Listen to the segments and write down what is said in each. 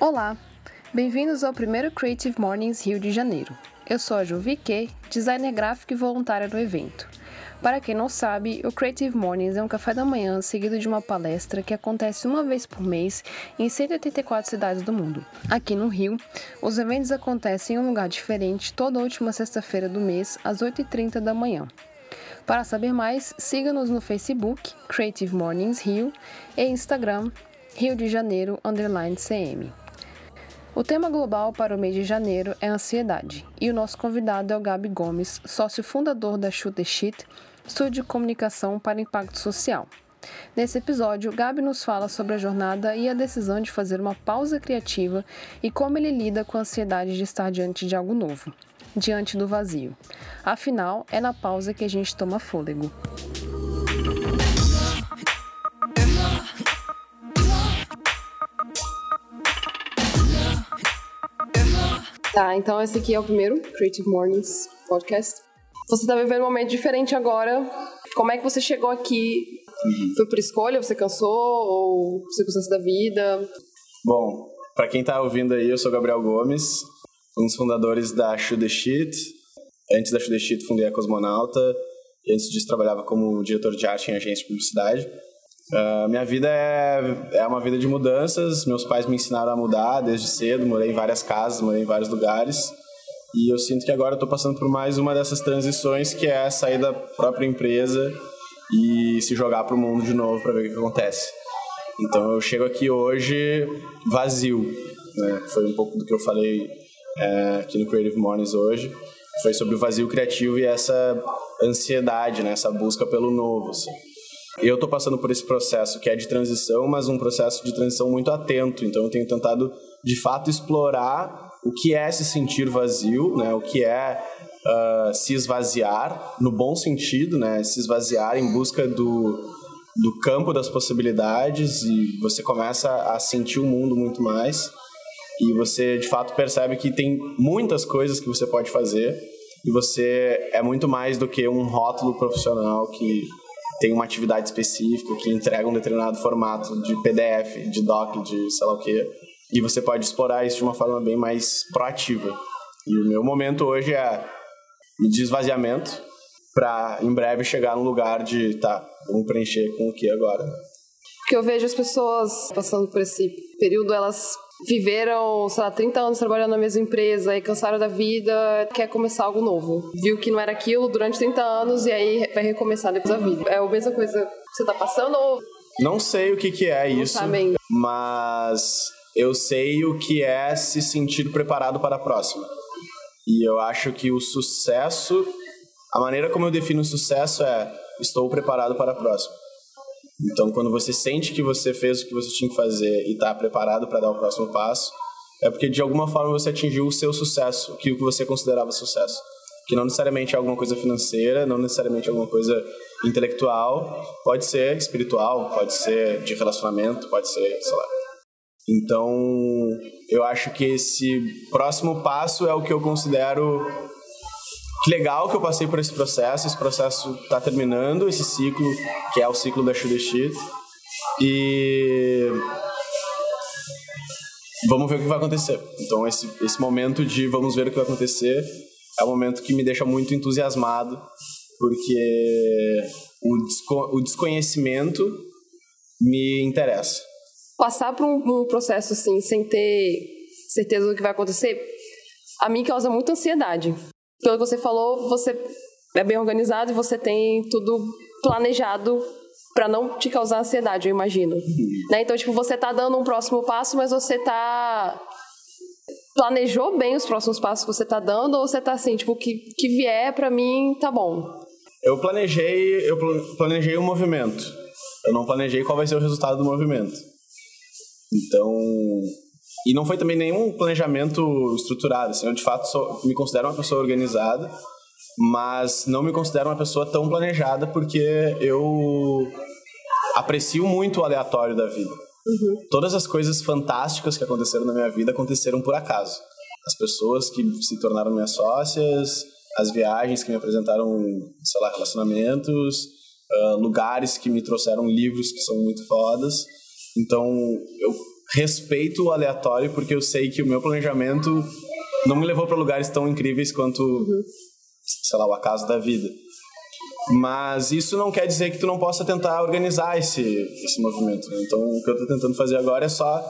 Olá, bem-vindos ao primeiro Creative Mornings Rio de Janeiro. Eu sou a Ju designer gráfico e voluntária do evento. Para quem não sabe, o Creative Mornings é um café da manhã seguido de uma palestra que acontece uma vez por mês em 184 cidades do mundo. Aqui no Rio, os eventos acontecem em um lugar diferente toda última sexta-feira do mês, às 8h30 da manhã. Para saber mais, siga-nos no Facebook, Creative Mornings Rio, e Instagram, Rio de Janeiro underline CM. O tema global para o mês de janeiro é ansiedade, e o nosso convidado é o Gabi Gomes, sócio fundador da Shoot the Shit, estúdio de comunicação para impacto social. Nesse episódio, Gabi nos fala sobre a jornada e a decisão de fazer uma pausa criativa e como ele lida com a ansiedade de estar diante de algo novo, diante do vazio. Afinal, é na pausa que a gente toma fôlego. Tá, então esse aqui é o primeiro Creative Mornings Podcast. Você tá vivendo um momento diferente agora. Como é que você chegou aqui? Uhum. Foi por escolha? Você cansou? Ou circunstância da vida? Bom, para quem tá ouvindo aí, eu sou Gabriel Gomes, um dos fundadores da Shoot the Shit. Antes da Shoot the Shit, fundei a Cosmonauta. E antes disso, trabalhava como diretor de arte em agência de publicidade. Uh, minha vida é, é uma vida de mudanças. Meus pais me ensinaram a mudar desde cedo. Morei em várias casas, morei em vários lugares. E eu sinto que agora eu estou passando por mais uma dessas transições, que é sair da própria empresa e se jogar para o mundo de novo para ver o que acontece. Então eu chego aqui hoje vazio. Né? Foi um pouco do que eu falei é, aqui no Creative Mornings hoje. Foi sobre o vazio criativo e essa ansiedade, né? essa busca pelo novo. Assim. Eu estou passando por esse processo que é de transição, mas um processo de transição muito atento. Então eu tenho tentado, de fato, explorar o que é se sentir vazio, né? o que é uh, se esvaziar, no bom sentido, né? se esvaziar em busca do, do campo das possibilidades e você começa a sentir o mundo muito mais e você de fato percebe que tem muitas coisas que você pode fazer e você é muito mais do que um rótulo profissional que tem uma atividade específica que entrega um determinado formato de PDF, de doc, de sei lá o que, e você pode explorar isso de uma forma bem mais proativa. E o meu momento hoje é de esvaziamento para em breve chegar num lugar de, tá, vamos preencher com o que agora? Porque eu vejo as pessoas passando por esse período, elas viveram, sei lá, 30 anos trabalhando na mesma empresa e cansaram da vida, quer começar algo novo. Viu que não era aquilo durante 30 anos e aí vai recomeçar depois da vida. É a mesma coisa que você tá passando ou... Não sei o que que é não isso, sabem. mas eu sei o que é se sentir preparado para a próxima. E eu acho que o sucesso, a maneira como eu defino sucesso é estou preparado para a próxima. Então, quando você sente que você fez o que você tinha que fazer e está preparado para dar o próximo passo, é porque de alguma forma você atingiu o seu sucesso, que o que você considerava sucesso. Que não necessariamente é alguma coisa financeira, não necessariamente é alguma coisa intelectual, pode ser espiritual, pode ser de relacionamento, pode ser, sei lá. Então, eu acho que esse próximo passo é o que eu considero que legal que eu passei por esse processo. Esse processo está terminando, esse ciclo, que é o ciclo da Shoot. E vamos ver o que vai acontecer. Então, esse, esse momento de vamos ver o que vai acontecer é um momento que me deixa muito entusiasmado, porque o, desco o desconhecimento me interessa. Passar por um, um processo assim, sem ter certeza do que vai acontecer, a mim causa muita ansiedade pelo que você falou, você é bem organizado e você tem tudo planejado para não te causar ansiedade, eu imagino. Né? Então, tipo, você tá dando um próximo passo, mas você tá planejou bem os próximos passos que você tá dando ou você tá assim, tipo, que que vier para mim tá bom. Eu planejei, eu planejei o um movimento. Eu não planejei qual vai ser o resultado do movimento. Então, e não foi também nenhum planejamento estruturado. Assim, eu, de fato, sou, me considero uma pessoa organizada, mas não me considero uma pessoa tão planejada porque eu aprecio muito o aleatório da vida. Uhum. Todas as coisas fantásticas que aconteceram na minha vida aconteceram por acaso. As pessoas que se tornaram minhas sócias, as viagens que me apresentaram, sei lá, relacionamentos, uh, lugares que me trouxeram livros que são muito fodas. Então, eu respeito o aleatório porque eu sei que o meu planejamento não me levou para lugares tão incríveis quanto, uhum. sei lá, o acaso da vida. Mas isso não quer dizer que tu não possa tentar organizar esse, esse movimento. Né? Então, o que eu estou tentando fazer agora é só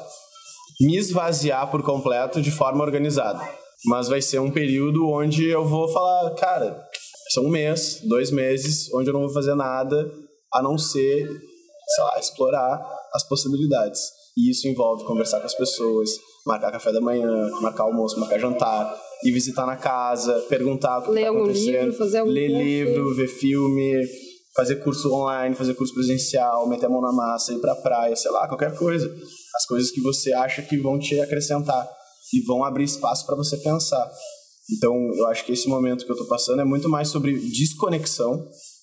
me esvaziar por completo de forma organizada. Mas vai ser um período onde eu vou falar, cara, são um mês, dois meses, onde eu não vou fazer nada a não ser, sei lá, explorar as possibilidades. E isso envolve conversar com as pessoas, marcar café da manhã, marcar almoço, marcar jantar, ir visitar na casa, perguntar o que ler tá algum livro, fazer algum ler curso. livro, ver filme, fazer curso online, fazer curso presencial, meter a mão na massa, ir pra praia, sei lá, qualquer coisa. As coisas que você acha que vão te acrescentar e vão abrir espaço para você pensar. Então, eu acho que esse momento que eu tô passando é muito mais sobre desconexão.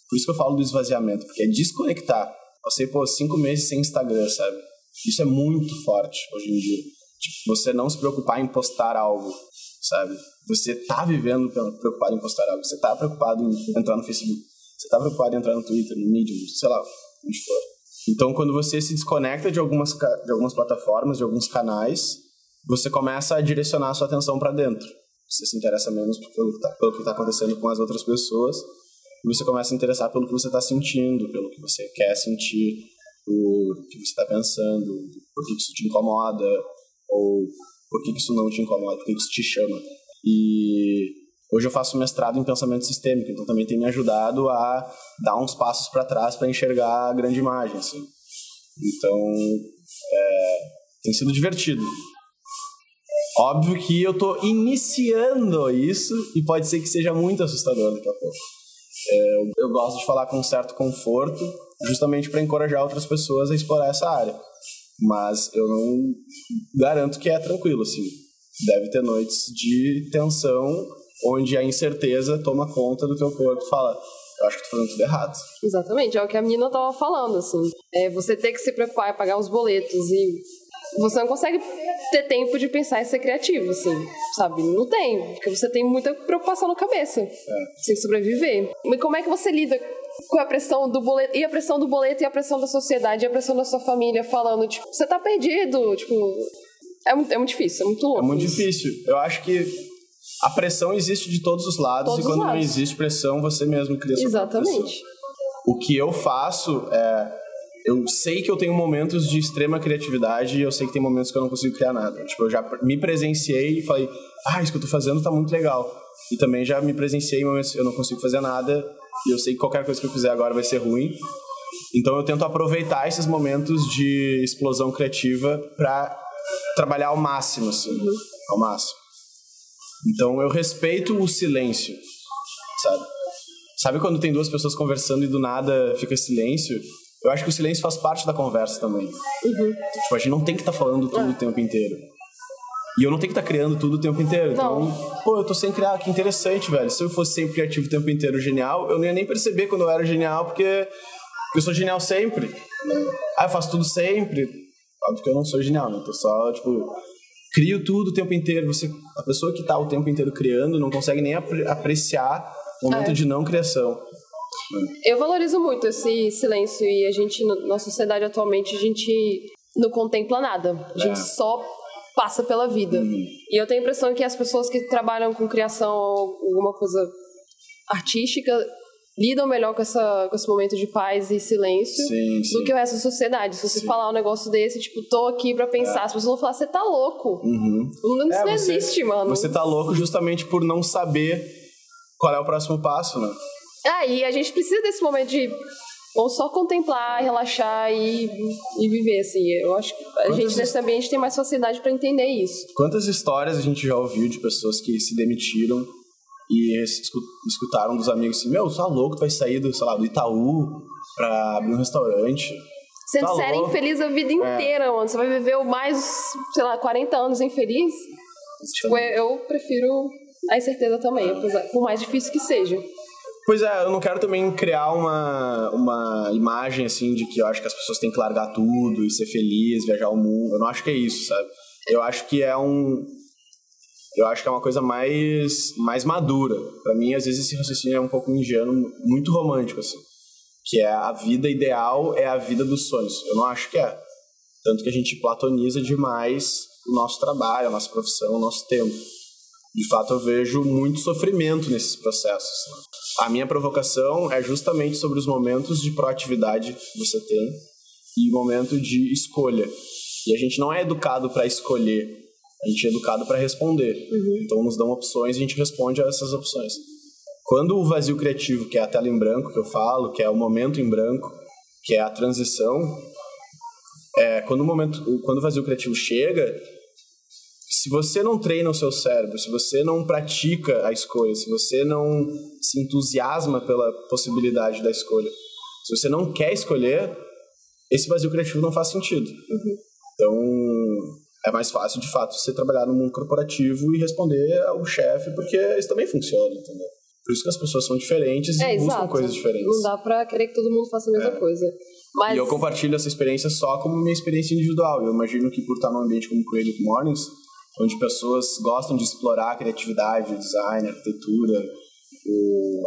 Por isso que eu falo do esvaziamento, porque é desconectar. Você, pô, cinco meses sem Instagram, sabe? Isso é muito forte hoje em dia. Tipo, você não se preocupar em postar algo, sabe? Você tá vivendo preocupado em postar algo. Você tá preocupado em entrar no Facebook. Você tá preocupado em entrar no Twitter, no Medium, sei lá, onde for. Então, quando você se desconecta de algumas, de algumas plataformas, de alguns canais, você começa a direcionar a sua atenção para dentro. Você se interessa menos pelo que está tá acontecendo com as outras pessoas e você começa a interessar pelo que você está sentindo, pelo que você quer sentir, por que você está pensando, por que isso te incomoda, ou por que isso não te incomoda, por que isso te chama. E hoje eu faço mestrado em pensamento sistêmico, então também tem me ajudado a dar uns passos para trás para enxergar a grande imagem. Assim. Então, é, tem sido divertido. Óbvio que eu tô iniciando isso e pode ser que seja muito assustador daqui a pouco. É, eu gosto de falar com um certo conforto, justamente para encorajar outras pessoas a explorar essa área. Mas eu não garanto que é tranquilo, assim. Deve ter noites de tensão onde a incerteza toma conta do teu corpo e fala, eu acho que tô fazendo tudo errado. Exatamente, é o que a menina tava falando, assim. É você ter que se preocupar em pagar os boletos e você não consegue ter tempo de pensar em ser criativo, assim, sabe? Não tem, porque você tem muita preocupação na cabeça. É. Sem sobreviver. Mas como é que você lida com a pressão do boleto, e a pressão do boleto, e a pressão da sociedade, e a pressão da sua família falando, tipo, você tá perdido, tipo... É muito, é muito difícil, é muito louco. É muito isso. difícil. Eu acho que a pressão existe de todos os lados, todos e quando lados. não existe pressão, você mesmo cria sua Exatamente. O que eu faço é eu sei que eu tenho momentos de extrema criatividade e eu sei que tem momentos que eu não consigo criar nada. Tipo, eu já me presenciei e falei, ah, isso que eu tô fazendo tá muito legal. E também já me presenciei em momentos que eu não consigo fazer nada e eu sei que qualquer coisa que eu fizer agora vai ser ruim. Então eu tento aproveitar esses momentos de explosão criativa para trabalhar ao máximo, assim, uhum. ao máximo. Então eu respeito o silêncio, sabe? Sabe quando tem duas pessoas conversando e do nada fica silêncio? Eu acho que o silêncio faz parte da conversa também. Uhum. Tipo, a gente não tem que estar tá falando tudo é. o tempo inteiro. E eu não tenho que estar tá criando tudo o tempo inteiro. Então, não. pô, eu tô sem criar, que interessante, velho. Se eu fosse sempre criativo o tempo inteiro, genial, eu não ia nem perceber quando eu era genial, porque eu sou genial sempre. Ah, eu faço tudo sempre. Óbvio que eu não sou genial, né? Tô só, tipo, crio tudo o tempo inteiro. Você, a pessoa que tá o tempo inteiro criando não consegue nem apreciar o momento é. de não criação. Eu valorizo muito esse silêncio e a gente, na sociedade atualmente, a gente não contempla nada. A gente é. só passa pela vida. Uhum. E eu tenho a impressão que as pessoas que trabalham com criação ou alguma coisa artística lidam melhor com, essa, com esse momento de paz e silêncio sim, sim. do que o resto da sociedade. Se você sim. falar um negócio desse, tipo, tô aqui pra pensar, é. as pessoas vão falar, você tá louco. Uhum. Não, é, não você, existe, mano. Você tá louco justamente por não saber qual é o próximo passo, né? Ah, e a gente precisa desse momento de ou só contemplar, relaxar e, e viver, assim. Eu acho que a Quantas gente nesse ambiente tem mais facilidade para entender isso. Quantas histórias a gente já ouviu de pessoas que se demitiram e escutaram dos amigos assim, meu, tá louco, tu vai sair do, sei lá, do Itaú pra abrir um restaurante. Você tá era infeliz a vida é. inteira, é. mano. Você vai viver mais, sei lá, 40 anos infeliz. Tipo, eu prefiro a incerteza também, por mais difícil que seja. Pois é, eu não quero também criar uma, uma imagem assim de que eu acho que as pessoas têm que largar tudo e ser feliz, viajar o mundo. Eu não acho que é isso, sabe? Eu acho que é um eu acho que é uma coisa mais, mais madura. Para mim, às vezes, esse raciocínio é um pouco ingênuo, muito romântico, assim. Que é a vida ideal é a vida dos sonhos. Eu não acho que é. Tanto que a gente platoniza demais o nosso trabalho, a nossa profissão, o nosso tempo. De fato, eu vejo muito sofrimento nesses processos. Né? A minha provocação é justamente sobre os momentos de proatividade que você tem e momento de escolha. E a gente não é educado para escolher, a gente é educado para responder. Uhum. Então nos dão opções e a gente responde a essas opções. Quando o vazio criativo, que é a tela em branco que eu falo, que é o momento em branco, que é a transição, é, quando o momento, quando o vazio criativo chega, se você não treina o seu cérebro, se você não pratica a escolha, se você não se entusiasma pela possibilidade da escolha, se você não quer escolher, esse vazio criativo não faz sentido. Uhum. Então, é mais fácil, de fato, você trabalhar no mundo corporativo e responder ao chefe, porque isso também funciona, entendeu? Por isso que as pessoas são diferentes é, e buscam exato. coisas diferentes. Não dá pra querer que todo mundo faça a mesma é. coisa. Mas... E eu compartilho essa experiência só como minha experiência individual. Eu imagino que por estar num ambiente como Creative Mornings, onde pessoas gostam de explorar a criatividade, o design, a arquitetura,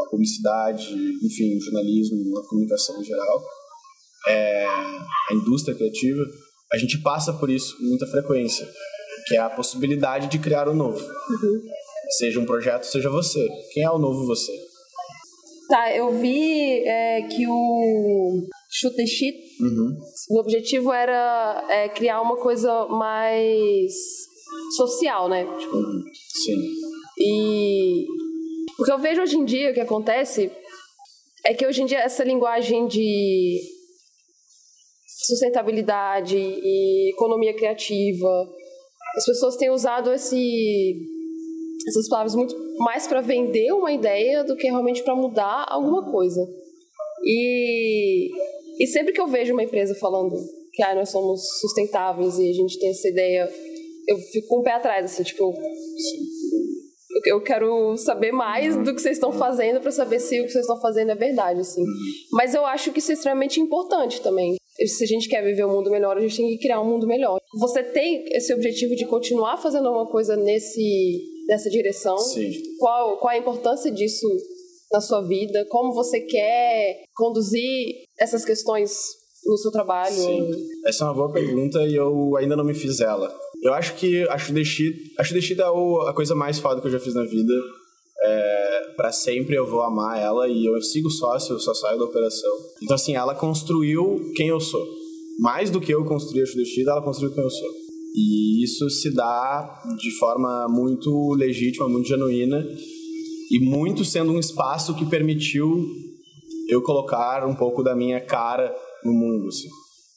a publicidade, enfim, o jornalismo, a comunicação em geral, é, a indústria criativa, a gente passa por isso com muita frequência, que é a possibilidade de criar o novo. Uhum. Seja um projeto, seja você. Quem é o novo você? Tá, eu vi é, que o Shoot Sheet, uhum. o objetivo era é, criar uma coisa mais social, né? Tipo. Sim. E o que eu vejo hoje em dia, o que acontece, é que hoje em dia essa linguagem de sustentabilidade e economia criativa. As pessoas têm usado esse, essas palavras muito mais para vender uma ideia do que realmente para mudar alguma coisa. E, e sempre que eu vejo uma empresa falando que ah, nós somos sustentáveis e a gente tem essa ideia, eu fico com um pé atrás, assim, tipo, eu quero saber mais do que vocês estão fazendo para saber se o que vocês estão fazendo é verdade, assim. Mas eu acho que isso é extremamente importante também se a gente quer viver um mundo melhor, a gente tem que criar um mundo melhor. Você tem esse objetivo de continuar fazendo alguma coisa nesse, nessa direção? Sim. Qual, qual a importância disso na sua vida? Como você quer conduzir essas questões no seu trabalho? Sim. Essa é uma boa pergunta e eu ainda não me fiz ela. Eu acho que a Shudeshit, a Shudeshit é a coisa mais foda que eu já fiz na vida. É, para sempre eu vou amar ela e eu sigo sócio, eu só saio da operação. Então, assim, ela construiu quem eu sou. Mais do que eu construí a Shudeshida, ela construiu quem eu sou. E isso se dá de forma muito legítima, muito genuína e muito sendo um espaço que permitiu eu colocar um pouco da minha cara no mundo, assim.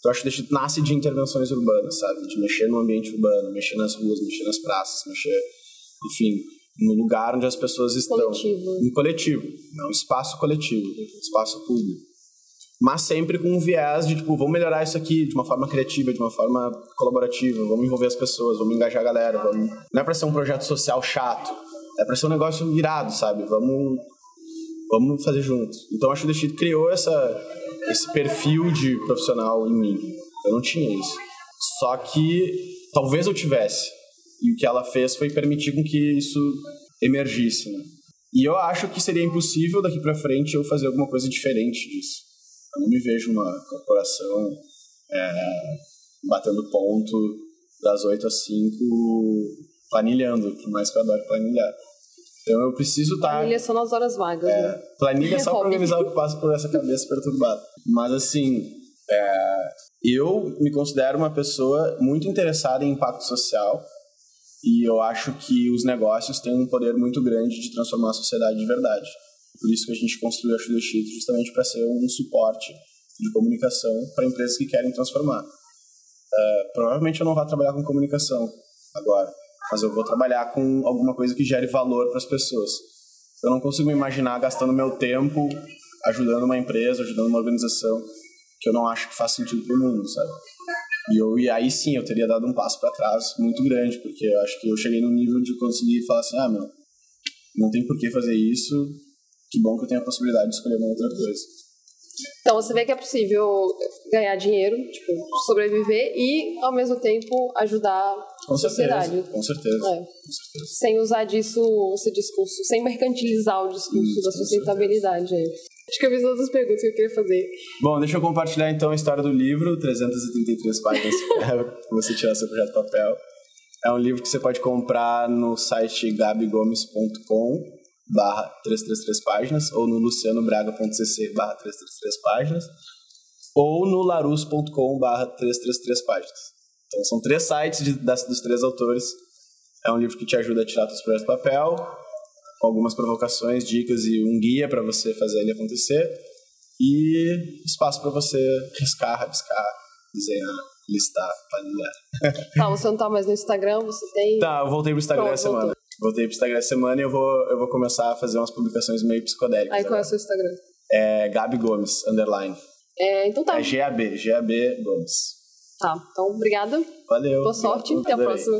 Então, acho que nasce de intervenções urbanas, sabe? De mexer no ambiente urbano, mexer nas ruas, mexer nas praças, mexer, enfim, no lugar onde as pessoas estão. Coletivo. Um coletivo, não um espaço coletivo, um espaço público. Mas sempre com um viés de, tipo, vamos melhorar isso aqui de uma forma criativa, de uma forma colaborativa, vamos envolver as pessoas, vamos engajar a galera, vamos... Não é pra ser um projeto social chato, é pra ser um negócio irado, sabe? Vamos, vamos fazer junto. Então, acho que o criou essa, esse perfil de profissional em mim. Eu não tinha isso. Só que talvez eu tivesse e o que ela fez foi permitir com que isso emergisse. Né? E eu acho que seria impossível daqui para frente eu fazer alguma coisa diferente disso. Eu não me vejo uma corporação é, batendo ponto das 8 às 5 planilhando, por mais que eu adore planilhar. Então eu preciso estar. Tá, planilha só nas horas vagas. É, né? Planilha só para organizar o que passa por essa cabeça perturbada. Mas assim, é, eu me considero uma pessoa muito interessada em impacto social e eu acho que os negócios têm um poder muito grande de transformar a sociedade de verdade. Por isso que a gente construiu a Shudeshit justamente para ser um suporte de comunicação para empresas que querem transformar. Uh, provavelmente eu não vou trabalhar com comunicação agora, mas eu vou trabalhar com alguma coisa que gere valor para as pessoas. Eu não consigo me imaginar gastando meu tempo ajudando uma empresa, ajudando uma organização que eu não acho que faz sentido para o mundo, sabe? E, eu, e aí sim eu teria dado um passo para trás muito grande, porque eu acho que eu cheguei no nível de conseguir falar assim: ah, meu, não tem por que fazer isso, que bom que eu tenho a possibilidade de escolher uma outra coisa. Então você vê que é possível ganhar dinheiro, tipo, sobreviver e ao mesmo tempo ajudar com a sociedade. Certeza, com certeza. É. Com certeza. Sem usar disso, esse discurso, sem mercantilizar o discurso da sustentabilidade. Acho que eu fiz todas as perguntas que eu queria fazer. Bom, deixa eu compartilhar então a história do livro, 333 páginas para você tirar seu projeto papel. É um livro que você pode comprar no site gabigomes.com barra 333 páginas ou no lucianobraga.cc barra 333 páginas ou no larus.com barra 333 páginas. Então são três sites de, das, dos três autores. É um livro que te ajuda a tirar seus projetos do papel, com algumas provocações, dicas e um guia para você fazer ele acontecer. E espaço para você riscar, rabiscar, desenhar, listar, planilhar. Tá, você não tá mais no Instagram, você tem. Tá, eu voltei pro Instagram Pronto, essa semana. Voltei pro Instagram essa semana e eu vou, eu vou começar a fazer umas publicações meio psicodélicas. Aí qual é o seu Instagram? É Gabi Gomes, underline. É, então tá. É GAB, GAB Gomes. Tá, então obrigada. Valeu. Boa sorte, até a próxima.